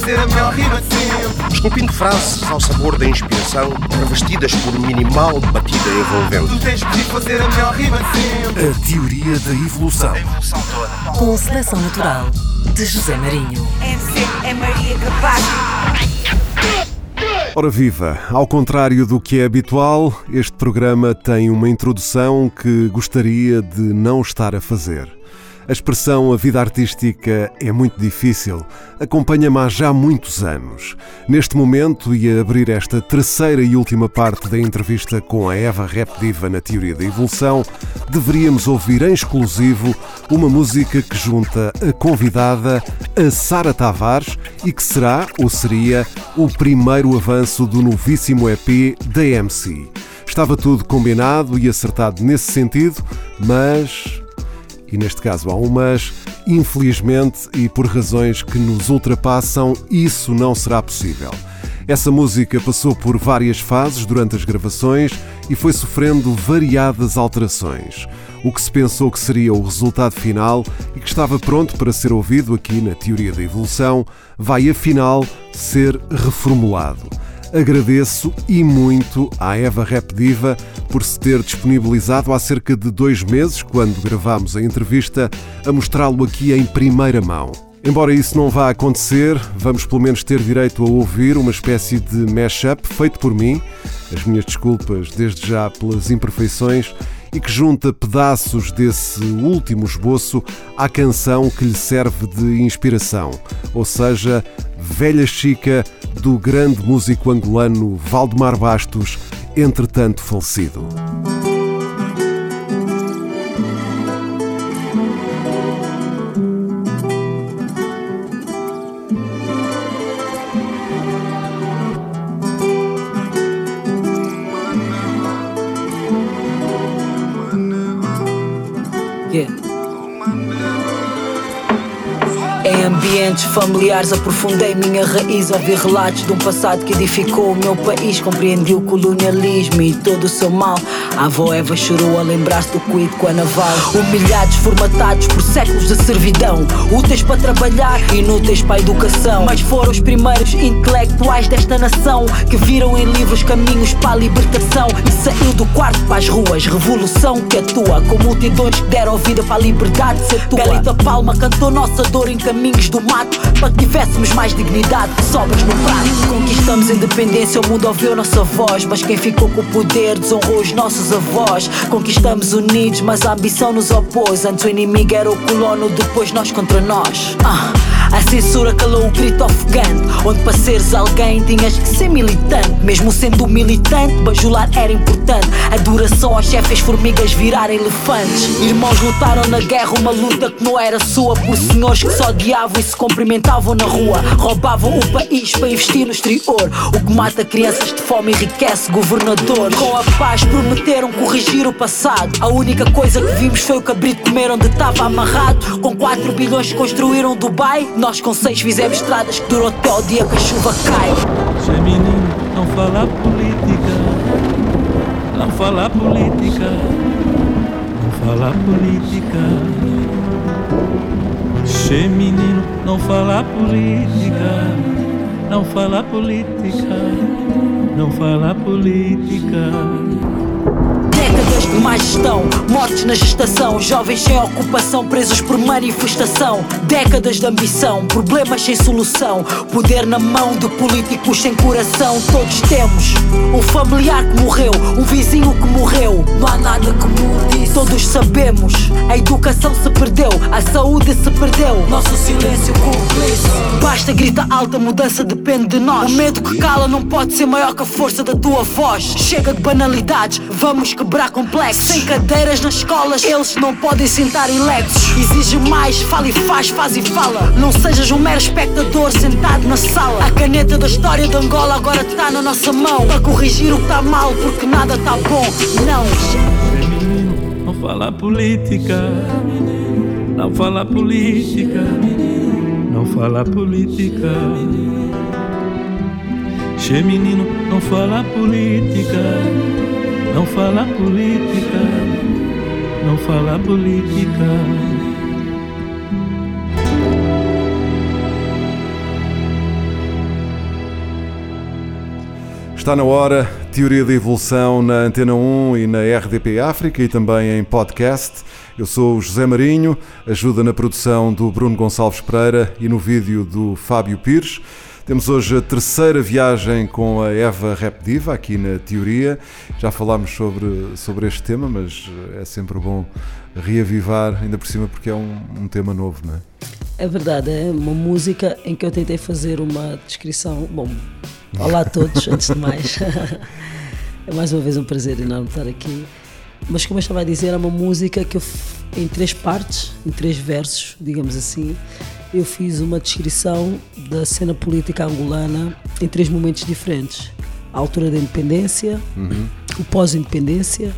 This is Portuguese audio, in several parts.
fazer a melhor rima de sempre. Esculpindo frases ao sabor da inspiração, revestidas por minimal batida envolvente. Tu tens que fazer a melhor rima de sempre. A teoria da evolução. A evolução toda. Com seleção natural de José Marinho. MC é Maria Capaz. Ora viva, ao contrário do que é habitual, este programa tem uma introdução que gostaria de não estar a fazer. A expressão a vida artística é muito difícil, acompanha-me há já muitos anos. Neste momento, e a abrir esta terceira e última parte da entrevista com a Eva Rap Diva na Teoria da Evolução, deveríamos ouvir em exclusivo uma música que junta a convidada a Sara Tavares e que será, ou seria, o primeiro avanço do novíssimo EP da MC. Estava tudo combinado e acertado nesse sentido, mas e neste caso há um mas, infelizmente e por razões que nos ultrapassam, isso não será possível. Essa música passou por várias fases durante as gravações e foi sofrendo variadas alterações. O que se pensou que seria o resultado final e que estava pronto para ser ouvido aqui na Teoria da Evolução, vai afinal ser reformulado. Agradeço e muito à Eva Rap Diva por se ter disponibilizado há cerca de dois meses, quando gravámos a entrevista, a mostrá-lo aqui em primeira mão. Embora isso não vá acontecer, vamos pelo menos ter direito a ouvir uma espécie de mashup feito por mim, as minhas desculpas desde já pelas imperfeições, e que junta pedaços desse último esboço à canção que lhe serve de inspiração, ou seja, Velha Chica do grande músico angolano Valdemar Bastos, entretanto falecido. Ambientes familiares aprofundei minha raiz Ouvi relatos de um passado que edificou o meu país Compreendi o colonialismo e todo o seu mal. A avó Eva chorou a lembrar-se do cuido com a naval. Humilhados, formatados por séculos de servidão Úteis para trabalhar, inúteis para a educação. Mas foram os primeiros intelectuais desta nação Que viram em livros caminhos para a libertação E saiu do quarto para as ruas. Revolução que atua com multidões que deram vida para a liberdade de ser tua Belita Palma cantou nossa dor em do mato Para que tivéssemos mais dignidade que sobras no prato Conquistamos independência, o mundo ouviu nossa voz Mas quem ficou com o poder desonrou os nossos avós Conquistamos unidos, mas a ambição nos opôs Antes o inimigo era o colono, depois nós contra nós ah. A censura calou o grito ofegante Onde para seres alguém tinhas que ser militante. Mesmo sendo militante, bajular era importante. A duração aos chefes formigas virar elefantes. Irmãos lutaram na guerra uma luta que não era sua Por senhores que só odiavam e se cumprimentavam na rua. Roubavam o país para investir no exterior. O que mata crianças de fome enriquece governadores. Com a paz prometeram corrigir o passado. A única coisa que vimos foi o cabrito comer onde estava amarrado. Com 4 bilhões construíram Dubai nós com seis fizemos estradas que duram até o dia que a chuva cai. Che menino, não fala política. Não fala política. Não fala política. Che menino, não fala política. Não fala política. Não fala política má gestão, mortes na gestação, jovens sem ocupação presos por manifestação, décadas de ambição, problemas sem solução, poder na mão de políticos sem coração. Todos temos um familiar que morreu, um vizinho que morreu. Não há nada que mude. Todos sabemos, a educação se perdeu, a saúde se perdeu. Nosso silêncio cúmplice. Basta grita alta, mudança depende de nós. O medo que cala não pode ser maior que a força da tua voz. Chega de banalidades, vamos quebrar complexos. Sem cadeiras nas escolas, eles não podem sentar eleitos. Exige mais, fala e faz, faz e fala. Não sejas um mero espectador sentado na sala. A caneta da história de Angola agora está na nossa mão. Para corrigir o que está mal, porque nada está bom. Não. Menino, não fala política. Não fala política. Não fala política. Che menino, não fala política. Não fala política, não fala política. Está na hora, Teoria da Evolução na Antena 1 e na RDP África e também em podcast. Eu sou o José Marinho, ajuda na produção do Bruno Gonçalves Pereira e no vídeo do Fábio Pires. Temos hoje a terceira viagem com a Eva Repdiva aqui na Teoria. Já falámos sobre, sobre este tema, mas é sempre bom reavivar, ainda por cima porque é um, um tema novo, não é? É verdade, é uma música em que eu tentei fazer uma descrição. Bom, olá a todos, antes de mais. É mais uma vez um prazer enorme estar aqui. Mas como eu estava a dizer, é uma música que eu, em três partes, em três versos, digamos assim, eu fiz uma descrição da cena política angolana em três momentos diferentes: a altura da independência, uhum. o pós-independência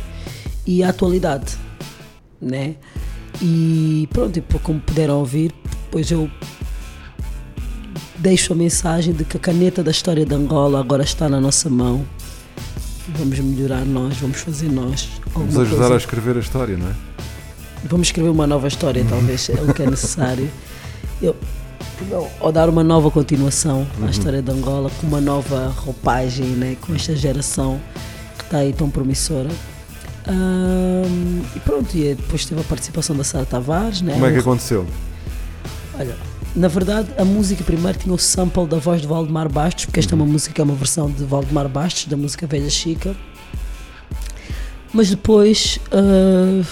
e a atualidade, né? E pronto, como puderam ouvir, pois eu deixo a mensagem de que a caneta da história de Angola agora está na nossa mão. Vamos melhorar nós, vamos fazer nós. Vamos ajudar coisa. a escrever a história, não é? Vamos escrever uma nova história, talvez, é o que é necessário. Eu, ou dar uma nova continuação à uhum. história de Angola, com uma nova roupagem, né, com esta geração que está aí tão promissora. Um, e pronto, e depois teve a participação da Sara Tavares. Né? Como é que aconteceu? Olha, na verdade, a música primeiro tinha o sample da voz de Valdemar Bastos, porque esta é uma uhum. música, é uma versão de Valdemar Bastos, da música Velha Chica. Mas depois uh,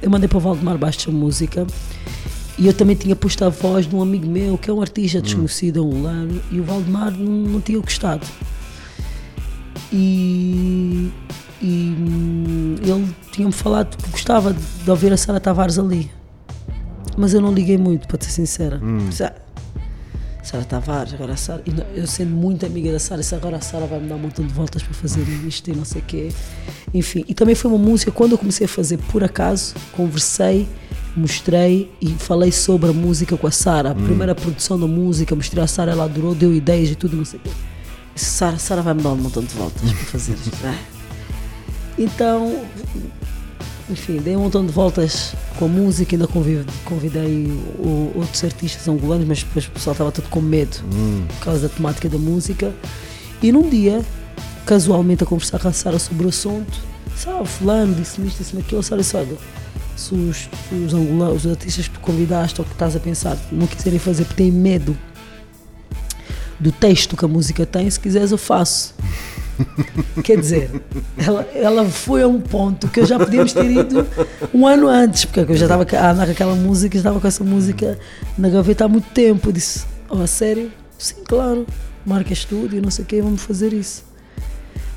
eu mandei para o Valdemar Bastos a música e eu também tinha posto a voz de um amigo meu, que é um artista desconhecido angolano, e o Valdemar não, não tinha gostado. E e hum, ele tinha-me falado que gostava de ouvir a Sara Tavares ali. Mas eu não liguei muito, para ser sincera. Hum. Sara Tavares, agora a Sara. Eu sendo muito amiga da Sara, agora a Sara vai me dar um montão de voltas para fazer isto e não sei o quê. Enfim, e também foi uma música, quando eu comecei a fazer por acaso, conversei, mostrei e falei sobre a música com a Sara. A hum. primeira produção da música, mostrei a Sara, ela adorou, deu ideias e tudo, não sei o quê. Sara, Sara vai me dar um montão de voltas para fazer isto. Então, enfim, dei um montão de voltas com a música, ainda convidei, convidei o, outros artistas angolanos, mas depois o pessoal estava todo com medo hum. por causa da temática da música. E num dia, casualmente a conversar com a Sara sobre o assunto, sabe, fulano disse-me isto, disse-me aquilo, a Sara disse, olha, se os, os, angolanos, os artistas que tu convidaste ou que estás a pensar não quiserem fazer porque têm medo do texto que a música tem, se quiseres eu faço. Quer dizer, ela, ela foi a um ponto que eu já podíamos ter ido um ano antes, porque eu já estava a andar com aquela música, estava com essa música na gaveta há muito tempo. Eu disse, oh, a sério? Sim, claro, marca estúdio, não sei o quê, vamos fazer isso.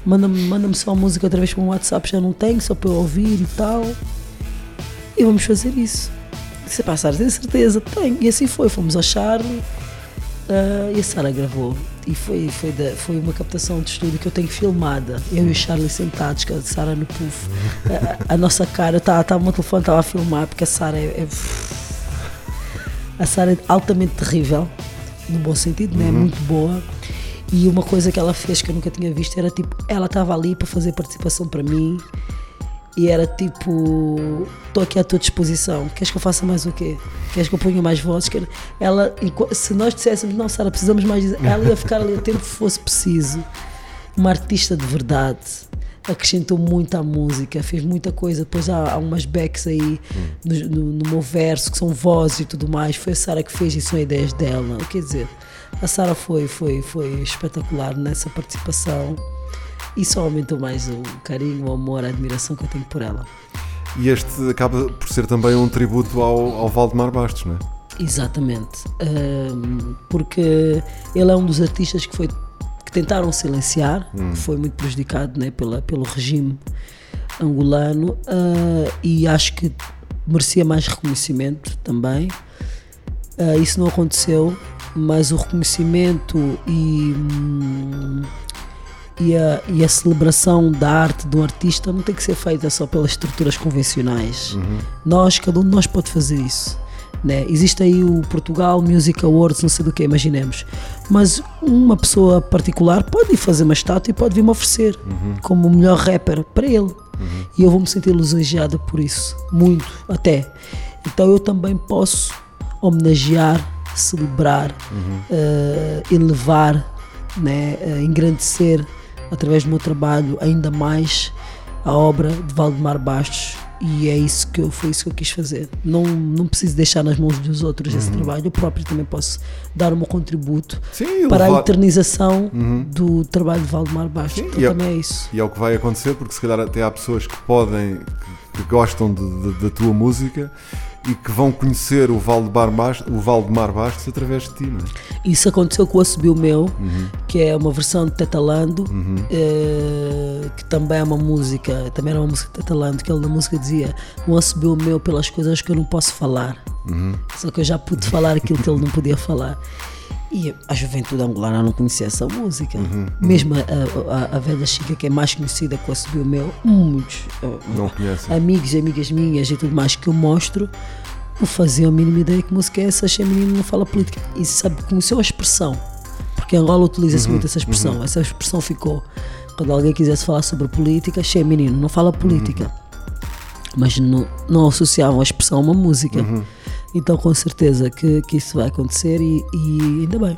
Manda-me manda só a música outra vez para um WhatsApp, já não tenho, só para eu ouvir e tal. E vamos fazer isso. Disse, pá, Sara, tem certeza? Tenho. E assim foi, fomos ao Charlie uh, e a Sara gravou e foi, foi, da, foi uma captação de estúdio que eu tenho filmada. Eu e o Charlie sentados, com a Sara no puff. A, a, nossa cara, estava tá, tá, o meu telefone estava a filmar, porque a Sara é, é, A Sara é altamente terrível, no bom sentido, né? Uhum. muito boa. E uma coisa que ela fez que eu nunca tinha visto era tipo, ela estava ali para fazer participação para mim e era tipo, estou aqui à tua disposição. Queres que eu faça mais o quê? Queres que eu ponha mais vozes? Ela, se nós disséssemos, não, Sara, precisamos mais. Ela ia ficar ali o tempo que fosse preciso. Uma artista de verdade. Acrescentou muito à música, fez muita coisa. Depois há, há umas backs aí no, no, no, meu verso, que são vozes e tudo mais. Foi a Sara que fez e são ideias dela. Quer dizer, a Sara foi, foi, foi espetacular nessa participação só aumentou mais o carinho, o amor, a admiração que eu tenho por ela. E este acaba por ser também um tributo ao, ao Valdemar Bastos, não é? Exatamente, um, porque ele é um dos artistas que, foi, que tentaram silenciar, hum. foi muito prejudicado né, pela, pelo regime angolano uh, e acho que merecia mais reconhecimento também. Uh, isso não aconteceu, mas o reconhecimento e. Hum, e a, e a celebração da arte do artista não tem que ser feita só pelas estruturas convencionais. Uhum. Nós, cada um de nós pode fazer isso. Né? Existe aí o Portugal Music Awards, não sei do que, imaginemos. Mas uma pessoa particular pode ir fazer uma estátua e pode vir-me oferecer uhum. como o melhor rapper para ele. Uhum. E eu vou me sentir lisonjeada por isso, muito até. Então eu também posso homenagear, celebrar, uh, elevar, né? Uh, engrandecer através do meu trabalho, ainda mais a obra de Valdemar Bastos e é isso que eu, foi isso que eu quis fazer. Não, não preciso deixar nas mãos dos outros esse trabalho, eu próprio também posso dar o meu contributo Uhum. Sim, para a eternização do trabalho de Valdemar Bastos. Sim, então e é- também é isso. E é o que vai acontecer, porque se calhar até há pessoas que podem, que, que gostam da tua música e que vão conhecer o Valdemar Bastos, o Valdemar Bastos através de ti, não é? Isso aconteceu com o Assobio Meu, Uhum. que é uma versão de Tetalando, eh, que também é uma música, também era uma música de Tetalando, que ele na música dizia um Assobio Meu pelas coisas que eu não posso falar. Uhum. Só que eu já pude falar aquilo que ele não podia falar. E a juventude angolana não conhecia essa música. Uhum. Mesmo a, a- a velha Chica, que é mais conhecida com o Assobio Meu, muitos eh, amigos e amigas minhas e tudo mais que eu mostro não faziam a mínima ideia que música é essa, achei menino não fala política. E sabe, conheceu a expressão, porque Angola utiliza-se muito essa expressão, essa expressão ficou. Quando alguém quisesse falar sobre política, achei menino, não fala política. Mas não, não associavam a expressão a uma música. Então com certeza que, que isso vai acontecer e, e ainda bem.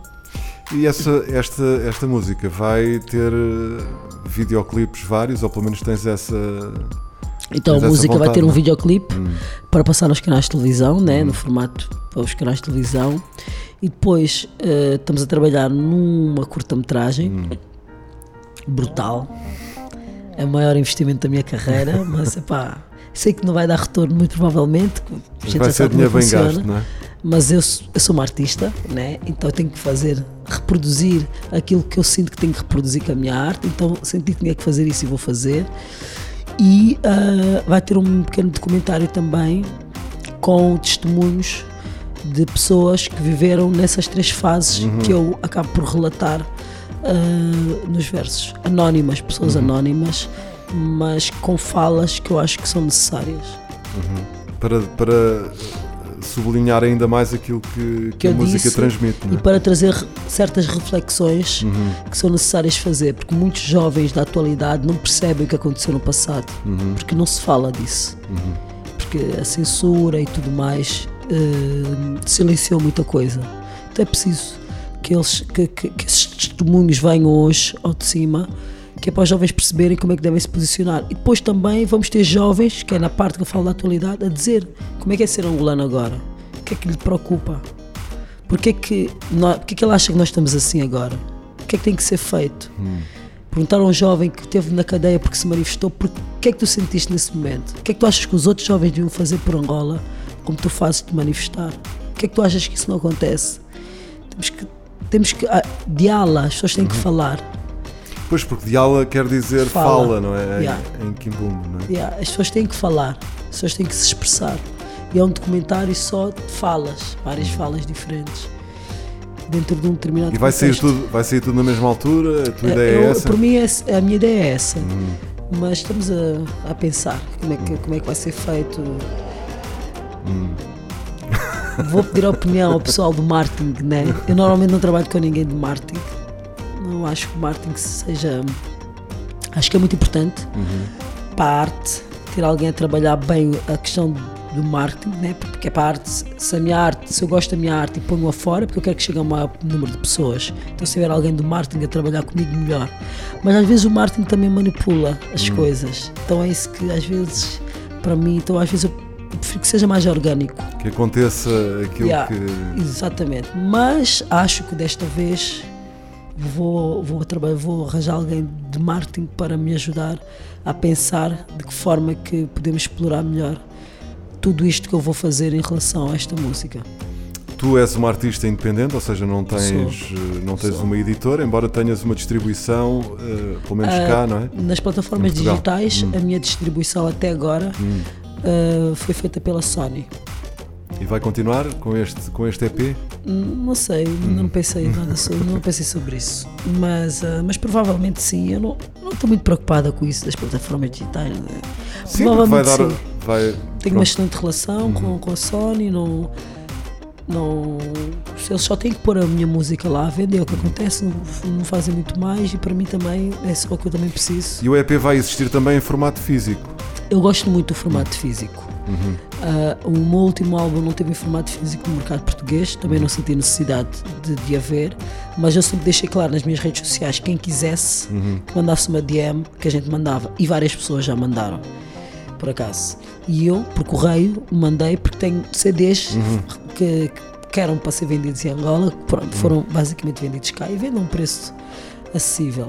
E essa, esta, esta música vai ter eh, videoclipes vários, ou pelo menos tens essa. Então Tens a música vai vontade, ter um é? videoclipe para passar nos canais de televisão, né, no formato para os canais de televisão. E depois eh, estamos a trabalhar numa curta-metragem brutal. É o maior investimento da minha carreira, mas epá, sei que não vai dar retorno muito provavelmente. vai ser sabe como dinheiro bem funciona. gasto, não é? Mas eu, sou- eu sou uma artista, né? então eu tenho que fazer, reproduzir aquilo que eu sinto que tenho que reproduzir com a minha arte. Então senti que tinha que fazer isso e vou fazer. E ah, vai ter um pequeno documentário também com testemunhos de pessoas que viveram nessas três fases que eu acabo por relatar ah, nos versos. Anónimas, pessoas anónimas, mas com falas que eu acho que são necessárias. Para, para sublinhar ainda mais aquilo que, que que a música disse transmite, não e é? para trazer certas reflexões que são necessárias fazer, porque muitos jovens da atualidade não percebem o que aconteceu no passado, porque não se fala disso, porque a censura e tudo mais eh, silenciou muita coisa. Então é preciso que, eles, que, que- que esses testemunhos venham hoje ao de cima. Que é para os jovens perceberem como é que devem se posicionar. E depois também vamos ter jovens, que é na parte que eu falo da atualidade, a dizer como é que é ser angolano agora. O que é que lhe preocupa? Porquê que, nó- porquê que ele acha que nós estamos assim agora? O que é que tem que ser feito? Perguntaram a um jovem que esteve na cadeia porque se manifestou, por que é que tu sentiste nesse momento? O que é que tu achas que os outros jovens deviam fazer por Angola como tu fazes de manifestar? O que é que tu achas que isso não acontece? Temos que, temos que ah, diala, as pessoas têm que falar. Pois, porque diala quer dizer fala, Fala. não é? Em- Yeah. Em, Kimbumbo, não é? Yeah, as pessoas têm que falar, as pessoas têm que se expressar. E é um documentário só de falas, várias falas diferentes, dentro de um determinado E vai sair, tudo, vai sair tudo na mesma altura? A tua É, ideia eu- é essa? Por mim, é- a minha ideia é essa. Mas estamos a, a pensar como é, que, como é que vai ser feito. Vou pedir a opinião ao pessoal do marketing, né? Eu normalmente não trabalho com ninguém de marketing. Não acho que o marketing seja. Acho que é muito importante para a arte ter alguém a trabalhar bem a questão do marketing, né? porque é para a arte, se a minha arte, se eu gosto da minha arte e ponho-a fora, porque eu quero que chegue a um maior número de pessoas. Então se tiver alguém do marketing a trabalhar comigo, melhor. Mas às vezes o marketing também manipula as coisas. Então é isso que às vezes, para mim, então às vezes eu prefiro que seja mais orgânico. Que aconteça aquilo Yeah, que. Exatamente. Mas acho que desta vez vou, vou, trabalhar, vou arranjar alguém de marketing para me ajudar a pensar de que forma que podemos explorar melhor tudo isto que eu vou fazer em relação a esta música. Tu és uma artista independente, ou seja, não tens, Sou. eh, não tens Sou. uma editora, embora tenhas uma distribuição, eh, pelo menos Ah, cá, não é? Nas plataformas digitais, Hum. a minha distribuição até agora ah, foi feita pela Sony. E vai continuar com este, com este EP? Hum, Não sei, não pensei nada sobre, não pensei sobre isso. Mas, ah, mas provavelmente sim. Eu não não estou muito preocupada com isso das plataformas digitais. né? Sim, porque vai dar. sim. Vai, Tenho uma excelente relação com, com a Sony, não, não. Eles só têm que pôr a minha música lá a vender, é o que acontece, não, não fazem muito mais e para mim também é só o que eu também preciso. E o EP vai existir também em formato físico. Eu gosto muito do formato físico. Uh, o meu último álbum não teve em formato físico no mercado português, também não senti necessidade de, de haver, mas eu sempre deixei claro nas minhas redes sociais: quem quisesse que mandasse uma DM, que a gente mandava, e várias pessoas já mandaram, por acaso. E eu, por correio, mandei porque tenho CDs que, que eram para ser vendidos em Angola, pronto, foram basicamente vendidos cá e vendem a um preço acessível.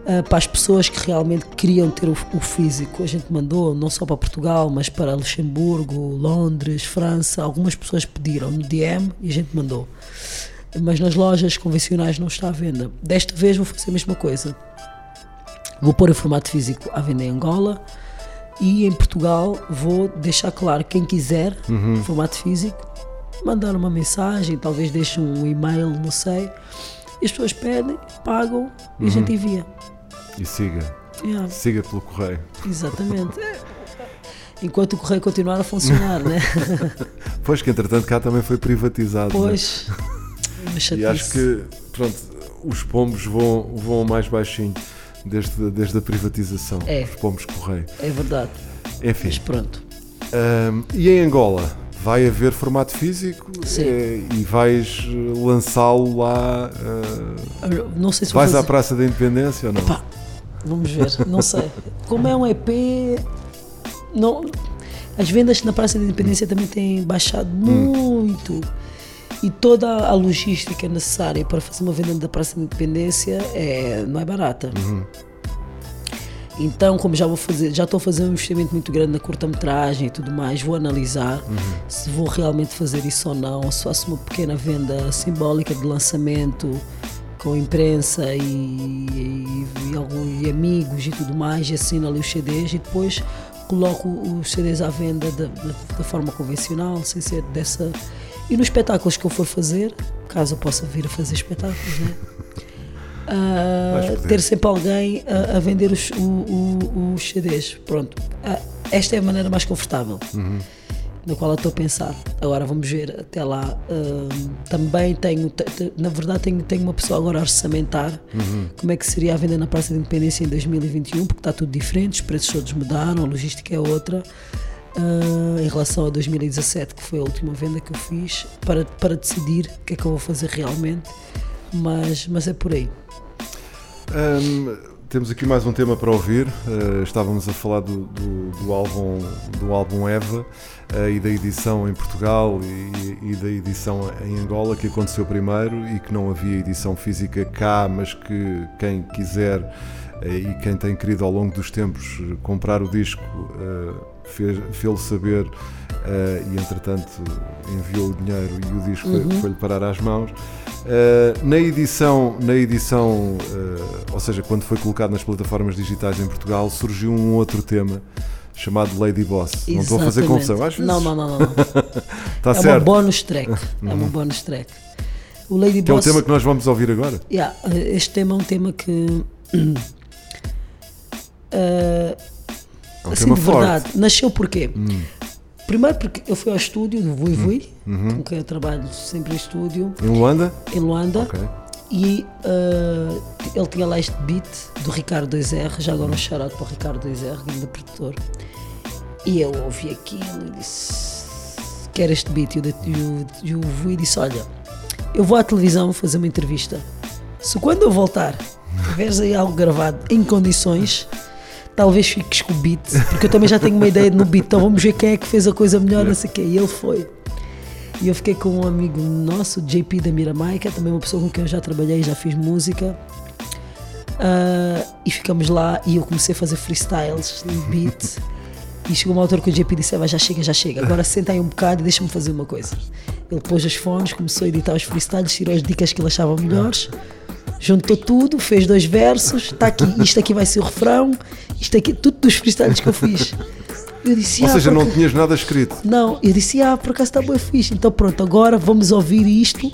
Uh, para as pessoas que realmente queriam ter o, o físico, a gente mandou não só para Portugal, mas para Luxemburgo, Londres, França. Algumas pessoas pediram no DM e a gente mandou. Mas nas lojas convencionais não está à venda. Desta vez vou fazer a mesma coisa. Vou pôr em formato físico à venda em Angola e em Portugal vou deixar claro quem quiser em formato físico mandar uma mensagem, talvez deixe um e-mail, não sei. E as pessoas pedem, pagam e a gente envia. E siga. Yeah, Siga pelo correio. exatamente. Enquanto o correio continuar a funcionar, né? Pois que entretanto cá também foi privatizado. né? Pois. Uma E acho que pronto, os pombos vão, vão mais baixinho desde, desde a privatização. É. Os pombos correio. É verdade. Enfim. Mas pronto. Ahm, e em Angola? Vai haver formato físico eh, e vais eh, lançá-lo lá. ah, Não sei se vais à Praça da Independência ou não? Pá, vamos ver, não sei. Como é um EP, não, as vendas na Praça da Independência também têm baixado muito. E toda a logística necessária para fazer uma venda da Praça da Independência é, não é barata. Então, como já vou fazer, já estou a fazer um investimento muito grande na curta-metragem e tudo mais, vou analisar se vou realmente fazer isso ou não, ou se faço uma pequena venda simbólica de lançamento com imprensa e, e, e algum- e amigos e tudo mais, e assino ali os CDs e depois coloco os CDs à venda da, da- da forma convencional, sem ser dessa. E nos espetáculos que eu for fazer, caso eu possa vir a fazer espetáculos, né? Poder. ter sempre alguém a, a vender os, o- o- os CDs. Pronto. Ah, esta é a maneira mais confortável na qual eu estou a pensar. Agora vamos ver até lá. Hum, também tenho, te- te- na verdade, tenho, tenho uma pessoa agora a orçamentar como é que seria a venda na Praça da Independência em 2021, porque está tudo diferente, os preços todos mudaram, a logística é outra. Ah, em relação a 2017, que foi a última venda que eu fiz, para, para decidir o que é que eu vou fazer realmente, mas, mas é por aí. Ahm, temos aqui mais um tema para ouvir. Ah, estávamos a falar do, do, do álbum, do álbum Eva ah, e da edição em Portugal e, e da edição em Angola que aconteceu primeiro e que não havia edição física cá, mas que quem quiser ah, e quem tem querido ao longo dos tempos comprar o disco fê-lo saber ah, e entretanto enviou o dinheiro e o disco foi- foi-lhe parar às mãos. Uh, na edição, na edição uh, ou seja, quando foi colocado nas plataformas digitais em Portugal, surgiu um outro tema chamado Lady Boss. Não estou a fazer Exatamente. confusão, às vezes. Não, não, não, não. não. Está é certo. bonus track. É uma bonus track. O Lady Que é o Boss. tema que nós vamos ouvir agora. Yeah, este tema é um tema que. eh, É um assim, tema de forte. Hum. verdade, nasceu porquê? Primeiro porque eu fui ao estúdio do Vui Vui, Uhum. com quem eu trabalho sempre em estúdio, Em Luanda? em Luanda, Ok. e eh, ele tinha lá este beat do Ricardo 2R, já agora um shout para o Ricardo 2R, grande produtor. E eu ouvi aquilo e disse: Quero este beat. E o Vui disse: Olha, eu vou à televisão fazer uma entrevista. Se quando eu voltar, tiveres aí algo gravado em condições, talvez fiques com o beat, porque eu também já tenho uma ideia no beat, então vamos ver quem é que fez a coisa melhor, não sei o quê. E ele foi. E eu fiquei com um amigo nosso, JP da Miramai, que é também uma pessoa com quem eu já trabalhei, já fiz música. Ah, e ficamos lá e eu comecei a fazer freestyles no beat. E chegou uma altura que o JP disse: "Eva, já chega, já chega, agora senta aí um bocado e deixa-me fazer uma coisa. Ele pôs os fones, começou a editar os freestyles, tirou as dicas que ele achava melhores, juntou tudo, fez dois versos, está aqui, isto aqui vai ser o refrão, isto aqui, tudo dos freestyles que eu fiz. Eu disse, Ou "Ah, seja, não tinhas nada escrito. não, eu disse, ah, por acaso está bem fixe. Então pronto, agora vamos ouvir isto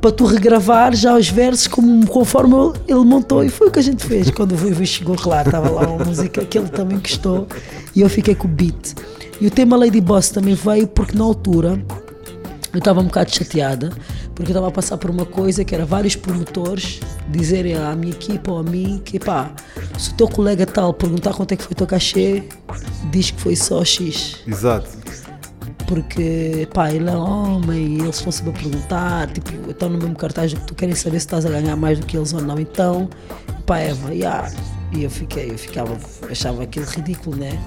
para tu regravar já os versos como, conforme ele- ele montou. E foi o que a gente fez. Quando o Vivi chegou, claro, estava lá uma música que ele também gostou e eu fiquei com o beat. E o tema Lady Boss também veio porque na altura eu estava um bocado chateada porque eu estava a passar por uma coisa que era vários promotores dizerem à minha equipa ou a mim que pá, se o teu colega tal perguntar quanto é que foi o teu cachê, diz que foi só X. Exato. Porque pá, ele é homem e eles estão sempre a perguntar, tipo, estão no mesmo cartaz que tu querem saber se estás a ganhar mais do que eles ou não. Então, pá, Eva, yeah. e eu fiquei, eu ficava, achava aquilo ridículo, né?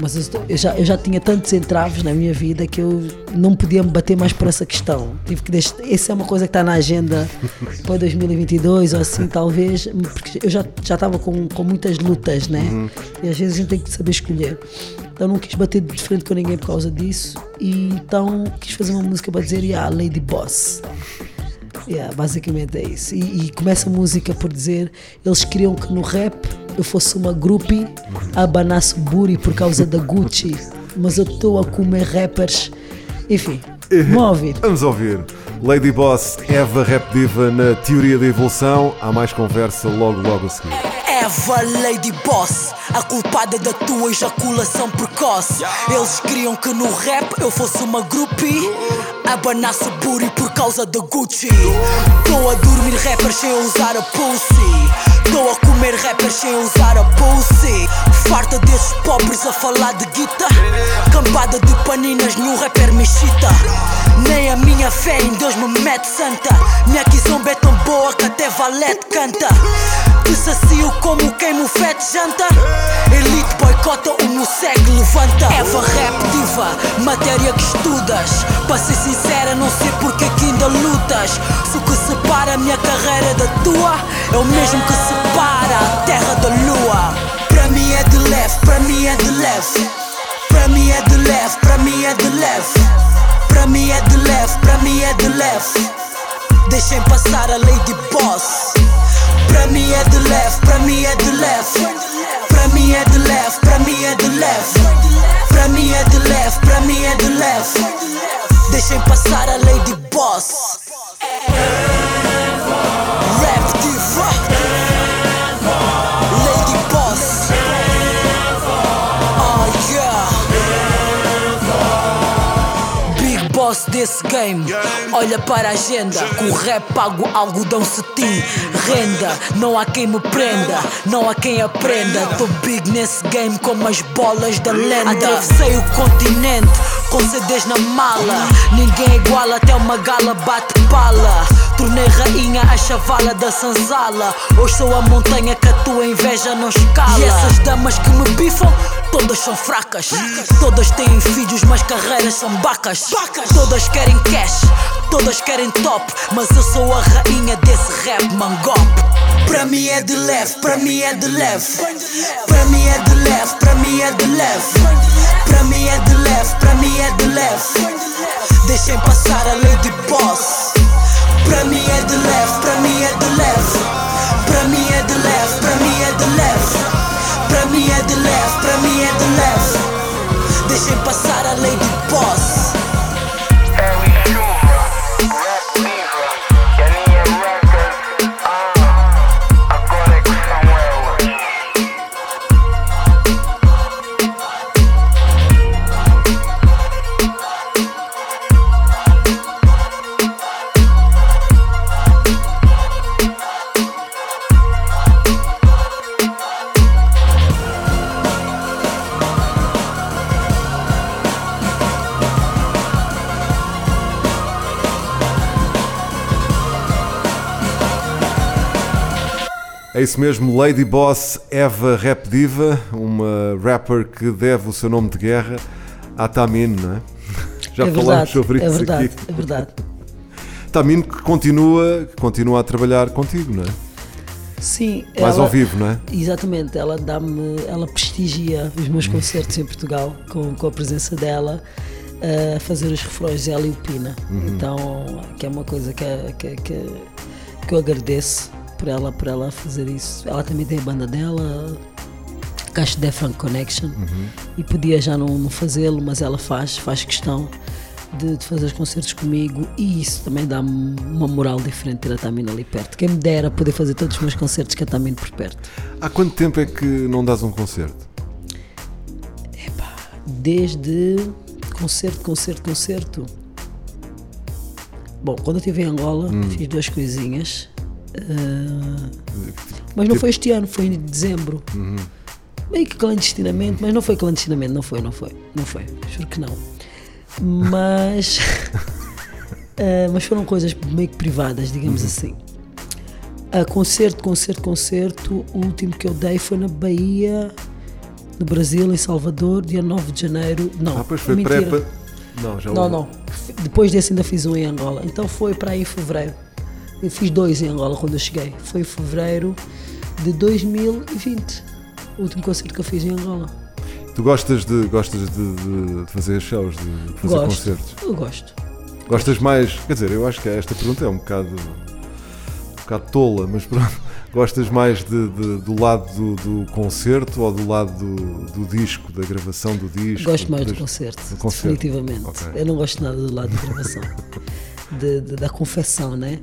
Mas eu, eu já, eu já tinha tantos entraves na minha vida que eu não podia me bater mais por essa questão. Tive que deixar, essa é uma coisa que está na agenda para 2022 ou assim, talvez, porque eu já já estava com, com muitas lutas, né? E às vezes a gente tem que saber escolher. Então não quis bater de frente com ninguém por causa disso e então quis fazer uma música para dizer, yeah, Lady Boss. Yeah, basicamente é isso. E, e começa a música por dizer: eles queriam que no rap eu fosse uma groupie a abanar-se o booty por causa da Gucci, mas eu estou a comer rappers. Enfim, vamos ouvir. Vamos ouvir. Lady Boss, Eva Rap Diva na Teoria da Evolução. Há mais conversa logo, logo a seguir. Eva Lady Boss, a culpada da tua ejaculação precoce. Eles queriam que no rap eu fosse uma groupie, abanasse o booty por causa da Gucci. Tô a dormir rappers sem usar a pussy. Tô a comer rappers sem usar a pussy. Farta desses pobres a falar de guita. Cambada de paninas, nenhum rapper me. Nem a minha fé em Deus me mete santa. Minha kizomba é tão boa que até valete canta. Te sacio como quem me fete janta. Elite boicota, o meu levanta. Eva rap diva, matéria que estudas. Para ser sincera, não sei porque que ainda lutas. Se o que separa a minha carreira da tua é o mesmo que separa a terra da lua. Para mim é de leve, para mim é de leve. Para mim é de leve, para mim é de leve. Para mim é de leve, para mim é de leve. Deixem passar a Lady Boss. Pra mim é de leve, pra mim é de leve. Pra mim é de leve, pra mim é de leve. Pra mim é de leve, pra mim é de leve. Deixem passar a Lady Boss. Desse game. Olha para a agenda. Com rap pago algodão cetim. Renda, não há quem me prenda. Não há quem aprenda. Tô big nesse game como as bolas da lenda. Atravessei o continente com CDs na mala. Ninguém é igual até uma gala bate pala. Tornei rainha a chavala da sanzala. Hoje sou a montanha que a tua inveja não escala. E essas damas que me bifam, todas são fracas. Todas têm filhos, mas carreiras são bacas. Todas querem cash, todas querem top. Mas eu sou a rainha desse rap mangop. Pra mim é de leve, pra mim é de leve. Pra mim é de leve, pra mim é de leve. Pra mim é de leve, pra mim é de leve. Deixem passar a Lady Boss. Pra mim é de leve, pra mim é de leve. Pra mim é Deixem passar a Lady Boss. Isso mesmo, Lady Boss Eva Rap Diva, uma rapper que deve o seu nome de guerra à Tamin, não é? Já é falamos verdade, sobre é isso verdade, aqui. é verdade. Tamin que continua, que continua a trabalhar contigo, não é? Sim, Mais ela- ao vivo, não é? Exatamente, ela dá-me, ela prestigia os meus concertos em Portugal com, com a presença dela a fazer os refrões ela e o Pina. Então, que é uma coisa que, que, que, que eu agradeço por ela, por ela fazer isso. Ela também tem a banda dela, Caixa Defran Connection, e podia já não, não fazê-lo, mas ela faz, faz questão de, de fazer os concertos comigo e isso também dá-me uma moral diferente ter a Tamina ali perto. Quem me dera poder fazer todos os meus concertos com a Tamina por perto. Há quanto tempo é que não dás um concerto? desde concerto, concerto, concerto. Bom, quando eu estive em Angola, Hum. fiz duas coisinhas. Ah, mas não foi este ano, foi em dezembro. Uhum. Meio que clandestinamente, mas não foi clandestinamente, não foi, não foi, não foi, juro que não. Mas, ah, mas foram coisas meio que privadas, digamos Uhum. assim. Ah, concerto, concerto, concerto. O último que eu dei foi na Bahia, no Brasil, em Salvador, dia 9 de janeiro. Não, Ah, pois foi pré. Não, já Não, não. Depois desse ainda fiz um em Angola. Então foi para aí em fevereiro. Eu fiz dois em Angola quando eu cheguei. Foi em fevereiro de 2020. O último concerto que eu fiz em Angola. Tu gostas de, gostas de, de- de fazer shows, de fazer gosto. concertos? Eu gosto. Gostas mais? Quer dizer, eu acho que esta pergunta é um bocado, um bocado tola, mas pronto. Gostas mais de- de- do lado do, do concerto ou do lado do, do disco, da gravação do disco? Gosto mais do concerto, concerto. definitivamente. Ok. Eu não gosto nada do lado de gravação. De- da confecção, né?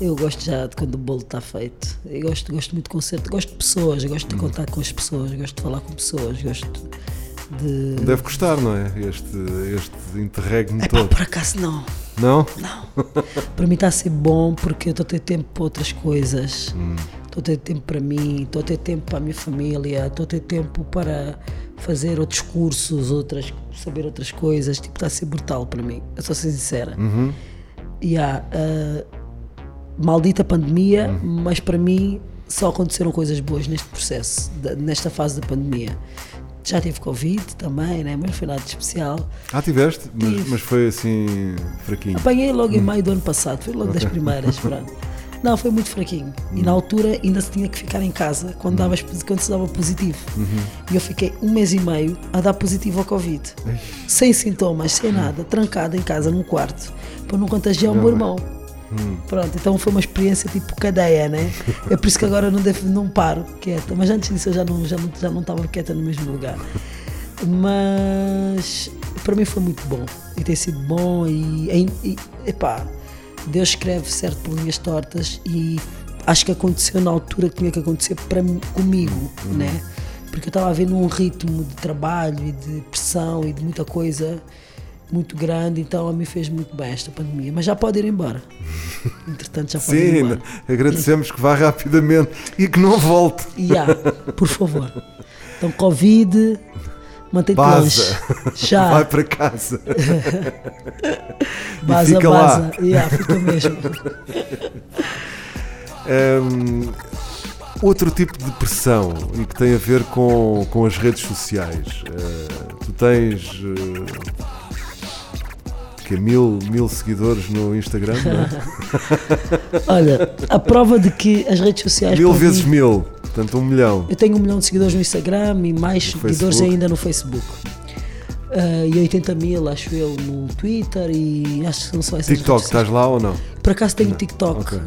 Eu gosto já de quando o bolo está feito. Eu gosto, gosto muito de concerto. Gosto de pessoas, Hum. gosto de contar com as pessoas, gosto de falar com pessoas, gosto de. Deve gostar, não é? Este, este interregno Epá, todo. por acaso não. Não? Para mim está a ser bom porque eu estou a ter tempo para outras coisas. Estou a ter tempo para mim, estou a ter tempo para a minha família, estou a ter tempo para fazer outros cursos, outras, saber outras coisas. Tipo, está a ser brutal para mim. Eu sou sincera. E há ah, maldita pandemia, mas para mim só aconteceram coisas boas neste processo, nesta fase da pandemia. Já tive Covid também, né? mas foi nada de especial. Ah, tiveste? Mas, mas foi assim, fraquinho. Apanhei logo em maio do ano passado, foi logo das primeiras, pronto. Não, foi muito fraquinho. E na altura ainda se tinha que ficar em casa quando, dava, quando se dava positivo. E eu fiquei um mês e meio a dar positivo ao Covid. Sem sintomas, sem nada, trancada em casa num quarto, para não contagiar o meu irmão. Pronto, então foi uma experiência tipo cadeia, né? É por isso que agora não, devo, não paro quieta. Mas antes disso eu já não, já não, já não estava quieta no mesmo lugar. Mas para mim foi muito bom. E tem sido bom e, e, e epá, Deus escreve certo por linhas tortas e acho que aconteceu na altura que tinha que acontecer para comigo, né? Porque eu estava a ver num ritmo de trabalho e de pressão e de muita coisa muito grande, então a mim fez muito bem esta pandemia. Mas já pode ir embora. Entretanto, já pode ir Sim, embora. agradecemos que vá rapidamente e que não volte. Há, por favor. Então, Covid, mantém-te longe. Já. Vai para casa. Baza, fica baza. lá. Yeah, fica mesmo. Hum, outro tipo de pressão e que tem a ver com, com as redes sociais. Eh, tu tens eh, que mil, mil seguidores no Instagram, não é? Olha, a prova de que as redes sociais. mil para mim- vezes mil, portanto um milhão. Eu tenho um milhão de seguidores no Instagram e mais seguidores Facebook. ainda no Facebook. Ah, e 80 mil, acho eu, no Twitter e acho que não só essas TikTok, estás lá ou não? Por acaso tenho TikTok, Ok.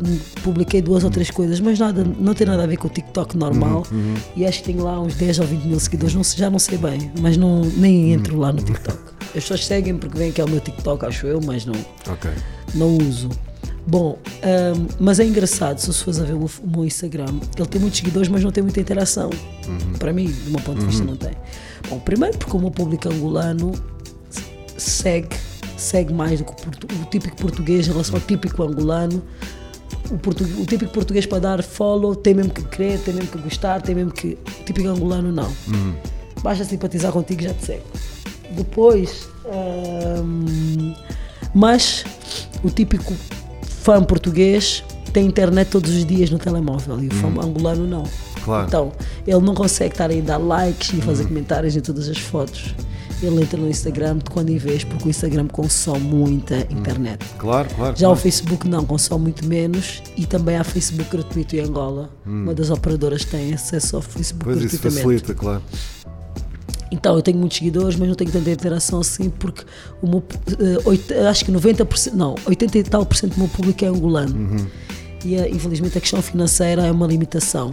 publiquei duas ou três coisas, mas nada, não tem nada a ver com o TikTok normal. Uhum, E acho que tenho lá uns 10 ou 20 mil seguidores, não, já não sei bem, mas não, nem entro lá no TikTok. As pessoas seguem porque veem que é o meu TikTok, acho eu, mas não, Ok. não uso. Bom, ahm, mas é engraçado, se fores a ver o, meu- Instagram, ele tem muitos seguidores, mas não tem muita interação. Para mim, do meu ponto de vista, não tem. Bom, primeiro porque o meu público angolano segue, segue mais do que o, o típico português em relação ao típico angolano. O, o típico português para dar follow tem mesmo que querer, tem mesmo que gostar, tem mesmo que. O típico angolano não. Basta simpatizar contigo e já te segue. Depois, hum, mas o típico fã português tem internet todos os dias no telemóvel e o fã angolano não. Claro. Então, ele não consegue estar aí a dar likes e fazer comentários em todas as fotos. Ele entra no Instagram de quando em vez, porque o Instagram consome muita internet. Claro, claro. Já o claro. Facebook não, consome muito menos e também há Facebook gratuito em Angola. Uma das operadoras tem acesso ao Facebook Pois isso gratuitamente. facilita, claro. Então, eu tenho muitos seguidores, mas não tenho tanta interação assim, porque o meu, eh, oit- acho que 90%, não, 80 e tal por cento do meu público é angolano. E eh, infelizmente a questão financeira é uma limitação.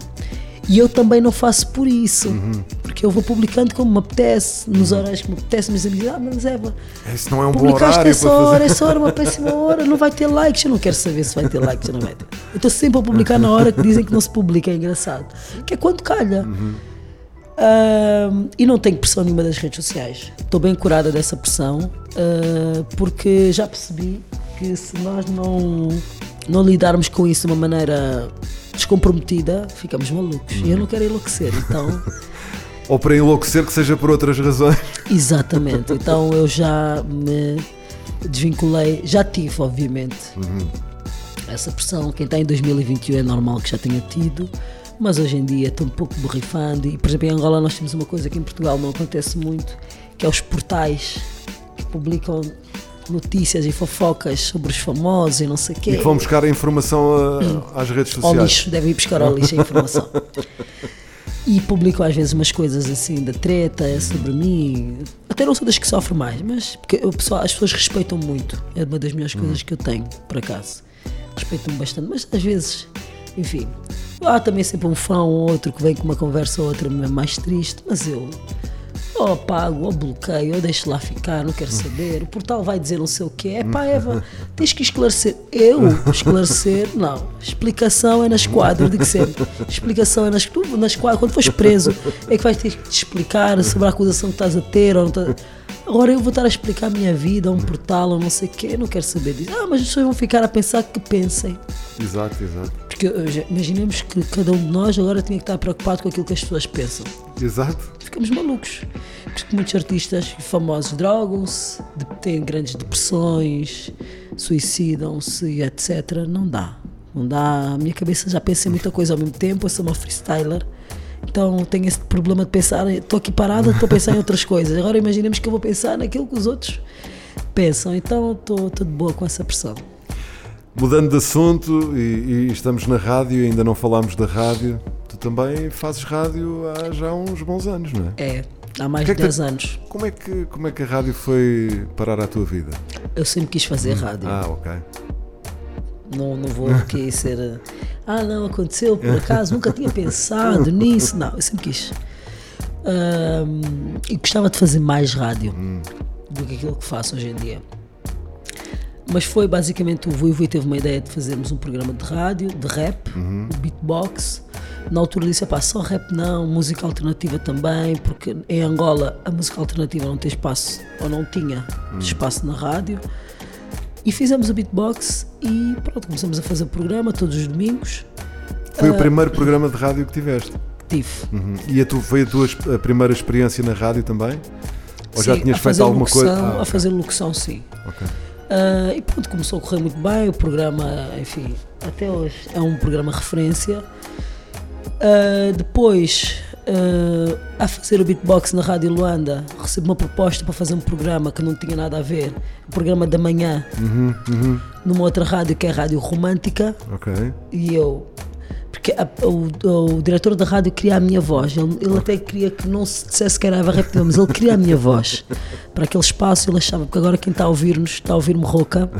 E eu também não faço por isso, porque eu vou publicando como me apetece, nos horários que me apetece, mas dizem, ah, mas Eva, Isso não é um bom publicaste horário essa hora, essa hora é uma péssima hora, não vai ter likes. Eu não quero saber se vai ter likes ou não vai ter. Eu estou sempre a publicar na hora que dizem que não se publica, é engraçado. Que é quando calha. E não tenho pressão nenhuma das redes sociais. Estou bem curada dessa pressão, ah, porque já percebi que se nós não, não lidarmos com isso de uma maneira descomprometida, ficamos malucos. E eu não quero enlouquecer, então. Ou para enlouquecer que seja por outras razões. Exatamente. Então eu já me desvinculei, já tive, obviamente, essa pressão. Quem está em 2021 é normal que já tenha tido, mas hoje em dia estou um pouco borrifando. E, por exemplo, em Angola nós temos uma coisa que em Portugal não acontece muito, que é os portais que publicam notícias e fofocas sobre os famosos e não sei o quê. E que vão buscar a informação a- às redes Ao sociais. lixo, devem ir buscar ao lixo a informação. E publicam às vezes umas coisas assim da treta é sobre mim. Até não sou das que sofro mais, mas porque o pessoal, as pessoas respeitam muito. É uma das melhores coisas que eu tenho, por acaso. Respeitam-me bastante, mas às vezes, enfim, há também sempre um fã ou outro que vem com uma conversa ou outra mais triste, mas eu ou apago, ou bloqueio, ou deixo lá ficar, não quero saber. O portal vai dizer não sei o quê. É pá, Eva, tens que esclarecer. Eu esclarecer? Não. Explicação é na esquadra, eu digo sempre. Explicação é na, tu, na esquadra. Quando fores preso, é que vais ter que te explicar sobre a acusação que estás a ter. Ou não estás- Agora eu vou estar a explicar a minha vida a um portal ou não sei o quê. Não quero saber disso. Ah, mas as pessoas vão ficar a pensar que pensem. Exato, exato. Porque eh, imaginemos que cada um de nós agora tinha que estar preocupado com aquilo que as pessoas pensam Exato. ficamos malucos. Porque muitos artistas famosos drogam-se, têm grandes depressões, suicidam-se e etc. Não dá. Não dá. A minha cabeça já pensa em muita coisa ao mesmo tempo. Eu sou uma freestyler. Então tenho esse problema de pensar. Estou aqui parada, estou a pensar em outras coisas. Agora imaginemos que eu vou pensar naquilo que os outros pensam. Então estou de boa com essa pressão. Mudando de assunto, e, e estamos na rádio, e ainda não falámos da rádio. Tu também fazes rádio há já uns bons anos, não é? É, há mais é de que 10 te- anos. Como é, que, como é que a rádio foi parar à tua vida? Eu sempre quis fazer rádio. Ah, ok. Não, não vou aqui ser. Ah, não, aconteceu por acaso, nunca tinha pensado nisso. Não, eu sempre quis. Ahm, e gostava de fazer mais rádio do que aquilo que faço hoje em dia. Mas foi basicamente o Vui Vui teve uma ideia de fazermos um programa de rádio, de rap, o beatbox. Na altura disse, pá, só rap não, música alternativa também, porque em Angola a música alternativa não tem espaço, ou não tinha espaço na rádio. E fizemos o beatbox e pronto, começamos a fazer o programa todos os domingos. Foi Ah. o primeiro programa de rádio que tiveste. Tive. Uhum. E a tu, foi a tua a primeira experiência na rádio também? Ou já Sim, tinhas a feito alguma locução, coisa? Ah, A ok. fazer locução, sim. Ok. Ah, e pronto, começou a correr muito bem. O programa, enfim, até hoje é um programa referência. Ah, depois, ah, a fazer o beatbox na Rádio Luanda, recebi uma proposta para fazer um programa que não tinha nada a ver. Um programa da manhã, Uhum, uhum. numa outra rádio que é a Rádio Romântica. Ok. E eu. Porque a- o, o diretor da rádio queria a minha voz. Ele, ele até queria que não se dissesse que era Eva Rap, mas ele queria a minha voz. Para aquele espaço, ele achava. Porque agora quem está a ouvir-nos, está a ouvir-me rouca.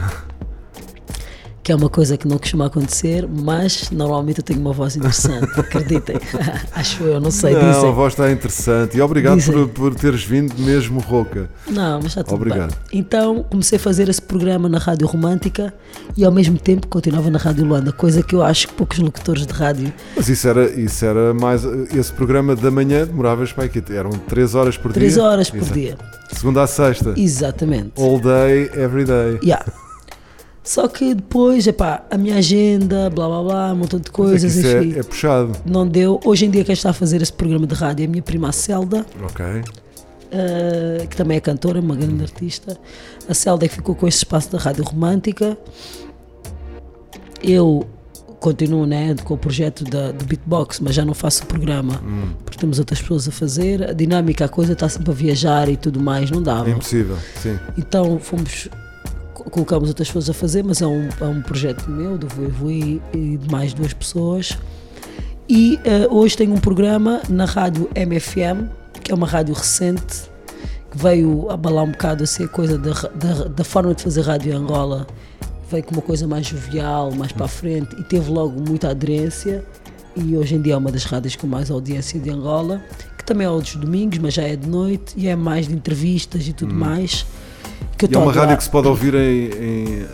Que é uma coisa que não costuma acontecer, mas normalmente eu tenho uma voz interessante, acreditem. Acho eu, não sei, não, a dizem. voz está interessante. E obrigado por, por teres vindo mesmo rouca. Não, mas já tudo Obrigado. bem. Então comecei a fazer esse programa na Rádio Romântica e ao mesmo tempo continuava na Rádio Luanda, coisa que eu acho que poucos locutores de rádio Mas isso era, isso era mais. Esse programa da manhã demoravas para aqui. Eram 3 horas por três dia. horas por Exato. dia. Segunda a sexta. Exatamente. All day, every day. Yeah. Só que depois, epá, a minha agenda, blá blá blá, um montão de Mas é coisas, enfim. é, é puxado. Não deu. Hoje em dia quem está a fazer esse programa de rádio é a minha prima a Celda, Ok. eh, que também é cantora, uma grande artista. A Celda é que ficou com este espaço da Rádio Romântica. Eu continuo né, com o projeto da, do beatbox, mas já não faço o programa, porque temos outras pessoas a fazer. A dinâmica, a coisa está sempre a viajar e tudo mais, não dava. É impossível, sim. Então fomos, colocamos outras pessoas a fazer, mas é um, é um projeto meu, do Vui Vui e de mais duas pessoas. E eh, hoje tenho um programa na rádio MFM, que é uma rádio recente, que veio abalar um bocado assim, a coisa da, da, da forma de fazer rádio em Angola. Veio com uma coisa mais jovial, mais para a frente, e teve logo muita aderência. E hoje em dia é uma das rádios com mais audiência de Angola, que também é aos domingos, mas já é de noite, e é mais de entrevistas e tudo mais. Que eu E é uma rádio que se pode ouvir em, em,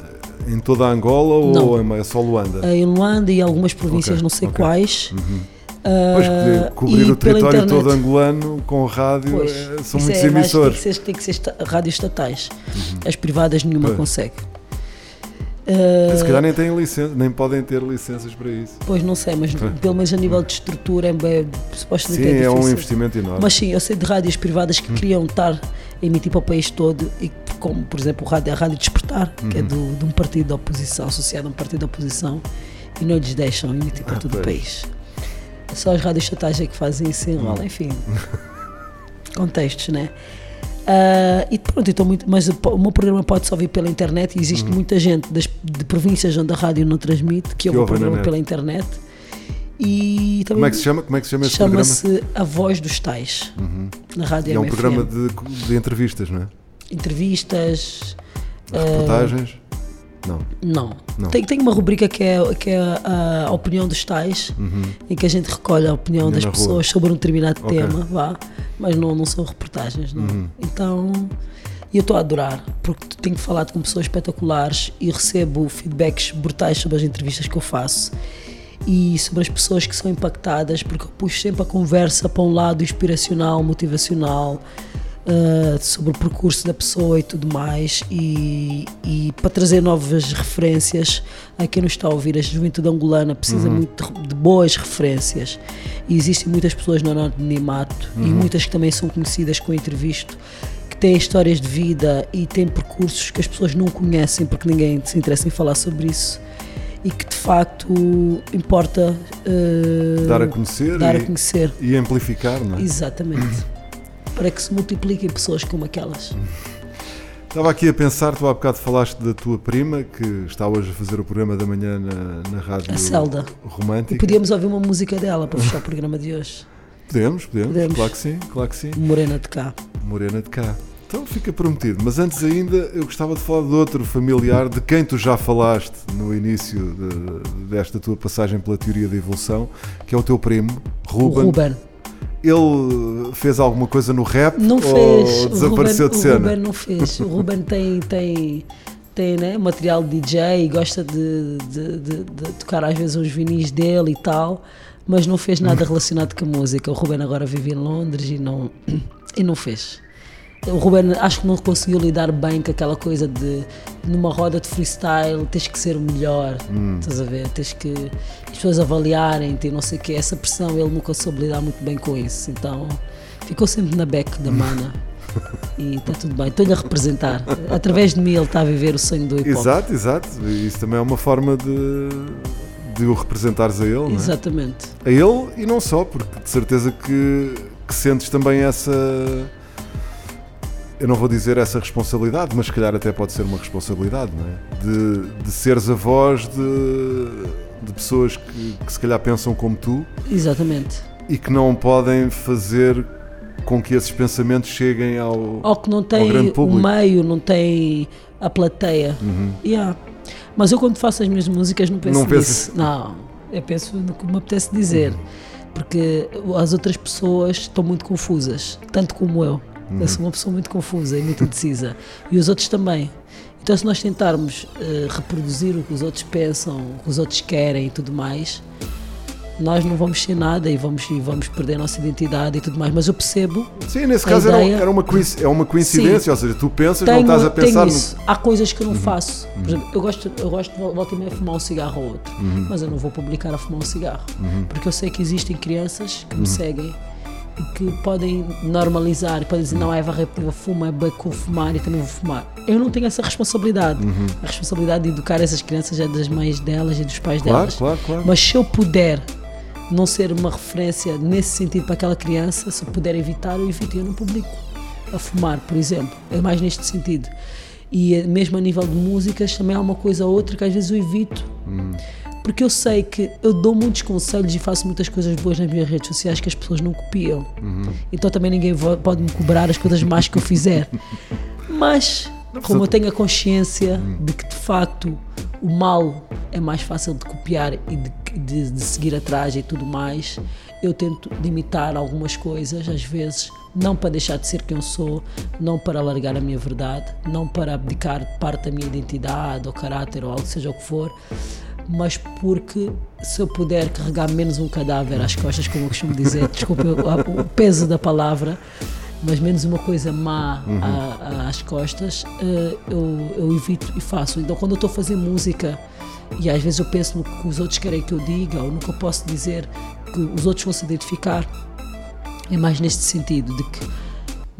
em toda a Angola Não. ou é só Luanda? em Luanda e algumas províncias, Ok, não sei ok. quais. Pois Ah, que cobrir o território internet. todo angolano com rádio Pois, eh, são muitos é emissores. Uhum. Tem que ser, tem que ser esta- rádios estatais. As privadas nenhuma Pois. consegue. Uh, Se calhar nem, têm licença, nem podem ter licenças para isso. Pois não sei, mas pelo menos a nível de estrutura é, é supostamente Sim, é, é um investimento enorme. Mas sim, eu sei de rádios privadas que queriam estar a emitir para o país todo, e como por exemplo a rádio, a rádio Despertar, que é do, de um partido da oposição, associado a um partido da oposição, e não lhes deixam emitir para Ah, todo o pois. país. Só as rádios estatais é que fazem isso, enrola, enfim. Contextos, né? Ah, e pronto, então muito, mas o, o meu programa pode-se ouvir pela internet e existe muita gente das, de províncias onde a rádio não transmite que ouve o ouve na programa net. pela internet. E também Como é que se chama? Como é que se chama esse programa? Chama-se A Voz dos Tais, na rádio E é um MFM. programa de, de entrevistas, não é? Entrevistas. Reportagens? Não. Não. Não. Tem, tem uma rubrica que é, que é a, a opinião dos tais, em que a gente recolhe a opinião Opinião das Uhum. na rua. pessoas sobre um determinado Ok. Uhum. tema, vá, mas não, não são reportagens, não. Então, e eu estou a adorar, porque tenho falado com pessoas espetaculares e recebo feedbacks brutais sobre as entrevistas que eu faço e sobre as pessoas que são impactadas, porque eu puxo sempre a conversa para um lado inspiracional, motivacional, uh, sobre o percurso da pessoa e tudo mais, e, e para trazer novas referências a quem nos está a ouvir. A juventude angolana precisa muito de, de boas referências, e existem muitas pessoas no anonimato e muitas que também são conhecidas com entrevisto. Que têm histórias de vida e têm percursos que as pessoas não conhecem porque ninguém se interessa em falar sobre isso e que de facto importa uh, Dar a conhecer, dar a e, conhecer. e amplificar, não é? Exatamente. Para que se multipliquem pessoas como aquelas. Estava aqui a pensar, tu há bocado falaste da tua prima, que está hoje a fazer o programa da manhã na, na rádio A Celda. romântica. E podíamos ouvir uma música dela para fechar o programa de hoje. Podemos, podemos, Podemos. claro que sim, claro que sim. Morena de cá. Morena de cá. Então fica prometido. Mas antes ainda, eu gostava de falar de outro familiar de quem tu já falaste no início de- desta tua passagem pela teoria da evolução, que é o teu primo, Ruben. O Ruben. Ele fez alguma coisa no rap Não ou fez. desapareceu o Ruben, de O cena? Ruben não fez. O Ruben tem, tem, tem né, material de DJ e gosta de, de, de- de tocar às vezes uns vinis dele e tal, mas não fez nada relacionado com a música. O Ruben agora vive em Londres e não, e não fez. O Ruben acho que não conseguiu lidar bem com aquela coisa de numa roda de freestyle tens que ser o melhor, estás a ver? Tens que as pessoas avaliarem-te não sei o que. Essa pressão ele nunca soube lidar muito bem com isso. Então ficou sempre na beck da mana. E está tudo bem, estou-lhe a representar. Através de mim ele está a viver o sonho do hip hop. Exato, exato. Isso também é uma forma de, de o representares a ele, é? Exatamente. A ele e não só, porque de certeza que, que sentes também essa. Eu não vou dizer essa responsabilidade, mas se calhar até pode ser uma responsabilidade, não é? De, de seres a voz de, de pessoas que, que se calhar pensam como tu Exatamente. e que não podem fazer com que esses pensamentos cheguem ao. Ou que não Ao tem o meio, não tem a plateia. Yeah. Mas eu quando faço as minhas músicas não penso Não nisso. pensas- Não, eu penso no que me apetece dizer. Porque as outras pessoas estão muito confusas, tanto como eu. Eu sou uma pessoa muito confusa e muito indecisa. e os outros também. Então se nós tentarmos eh, reproduzir o que os outros pensam, o que os outros querem e tudo mais, nós não vamos ser nada e vamos, e vamos perder a nossa identidade e tudo mais. Mas eu percebo Sim, nesse a caso era, ideia- era uma, é uma coincidência, ou seja, tu pensas, não tenho, estás a pensar tenho no. isso. Há coisas que eu não faço. Por exemplo, eu gosto, eu gosto de volta e meia fumar um cigarro ou outro, mas eu não vou publicar a fumar um cigarro. Porque eu sei que existem crianças que me seguem e que podem normalizar, podem dizer, não, a Eva Reptiva fuma, é bem com fumar e também vou fumar. Eu não tenho essa responsabilidade. A responsabilidade de educar essas crianças é das mães delas e dos pais Claro, delas. claro, claro. Mas se eu puder não ser uma referência nesse sentido para aquela criança, se eu puder evitar, eu evito. Eu não publico a fumar, por exemplo. É mais neste sentido. E eh, mesmo a nível de músicas, também há uma coisa ou outra que às vezes eu evito. Porque eu sei que eu dou muitos conselhos e faço muitas coisas boas nas minhas redes sociais que as pessoas não copiam. Então também ninguém pode me cobrar as coisas más que eu fizer. Mas, como eu tenho a consciência de que de facto o mal é mais fácil de copiar e de, de- de seguir atrás e tudo mais, eu tento limitar algumas coisas, às vezes, não para deixar de ser quem eu sou, não para alargar a minha verdade, não para abdicar parte da minha identidade ou caráter ou algo, seja o que for, mas porque se eu puder carregar menos um cadáver às costas, como eu costumo dizer, desculpe o, o peso da palavra, mas menos uma coisa má a- a- às costas, eh, eu, eu evito e faço. Então, quando eu estou a fazer música e às vezes eu penso no que os outros querem que eu diga ou no que eu posso dizer que os outros vão se identificar, é mais neste sentido de que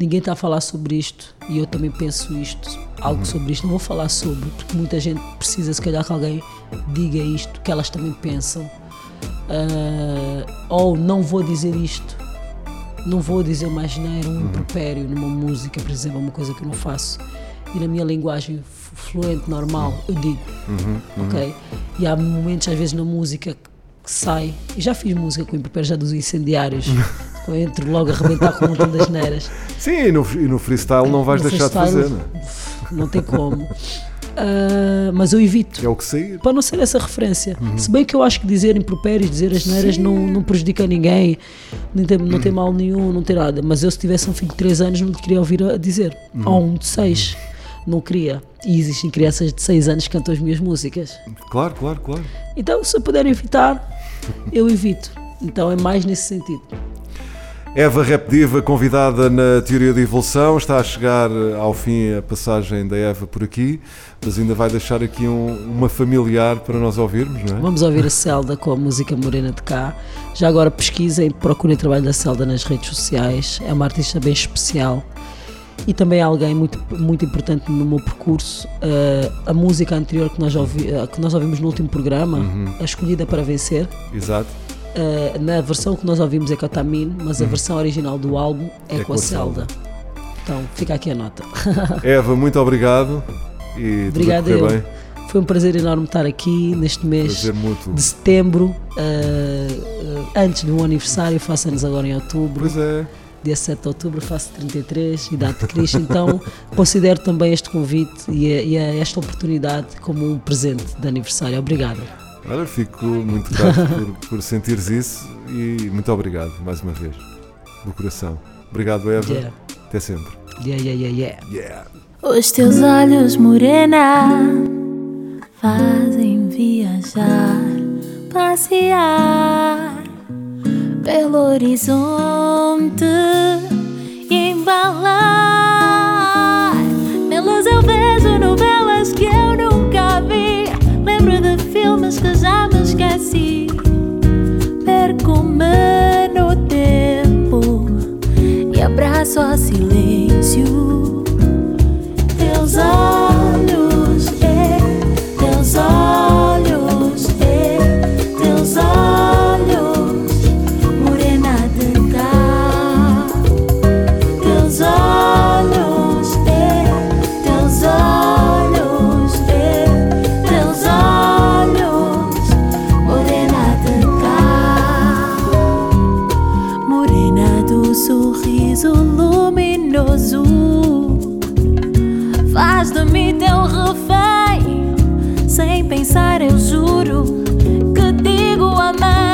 ninguém está a falar sobre isto e eu também penso isto, algo sobre isto. Não vou falar sobre, porque muita gente precisa, se calhar, que alguém diga isto, que elas também pensam. Ah, ou não vou dizer isto, não vou dizer uma asneira, um impropério numa música, por exemplo, uma coisa que eu não faço. E na minha linguagem fluente, normal, eu digo. Ok? E há momentos, às vezes, na música que sai. E já fiz música com impropérios já dos incendiários. eu entro logo a arrebentar com um montão das neiras. Sim, e no, e no freestyle não vais No deixar de fazer, não é? Não tem como. Ah, mas eu evito. É o que sair. Para não ser essa referência. Uhum. Se bem que eu acho que dizer impropérios, dizer as neiras não, não prejudica ninguém, não tem, não Uhum. tem mal nenhum, não tem nada. Mas eu, se tivesse um filho de 3 anos, não lhe queria ouvir a dizer. Uhum. Ou um de 6. Não queria. E existem crianças de 6 anos que cantam as minhas músicas. Claro, claro, claro. Então, se eu puder evitar, eu evito. Então, é mais nesse sentido. Eva Rap Diva, convidada na Teoria da Evolução, está a chegar ao fim a passagem da Eva por aqui, mas ainda vai deixar aqui um- uma familiar para nós ouvirmos, não é? Vamos ouvir a Celda com a música Morena de Cá. Já agora pesquisem, procurem o trabalho da Celda nas redes sociais. É uma artista bem especial e também é alguém muito, muito importante no meu percurso. Uh, a música anterior que nós, ouvi, uh, que nós ouvimos no último programa, A Escolhida para Vencer, Exato. Uh, na versão que nós ouvimos é com a Tamine, mas a versão original do álbum é, com, a Celda. Então fica aqui a nota. Eva, muito obrigado e Obrigada tudo bem. Foi um prazer enorme estar aqui neste mês. De setembro, uh, antes do meu aniversário, faço anos agora em outubro, Pois é. dia 7 de outubro, faço 33, idade de Cristo, então considero também este convite e, a- e a esta oportunidade como um presente de aniversário. Obrigada. Olha, fico muito grato por, por sentires isso e muito obrigado mais uma vez, do coração. Obrigado, Eva. Yeah. Até sempre. Yeah, yeah, yeah, yeah. Yeah. Os teus olhos morena fazem viajar, passear pelo horizonte e embalar. Nelas eu vejo novelas que filmes que já me esqueci. Perco-me no tempo e abraço ao silêncio. Teus olhos, é, teus olhos, luminoso. Faz de mim teu refém, sem pensar, eu juro que digo amém.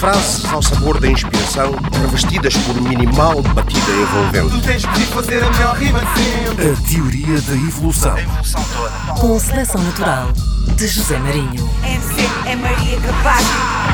Frases ao sabor da inspiração, revestidas por minimal batida envolvente. Tu tens de fazer a melhor rima de sempre. A teoria da evolução. Com seleção natural de José Marinho. MC é Maria Capaz.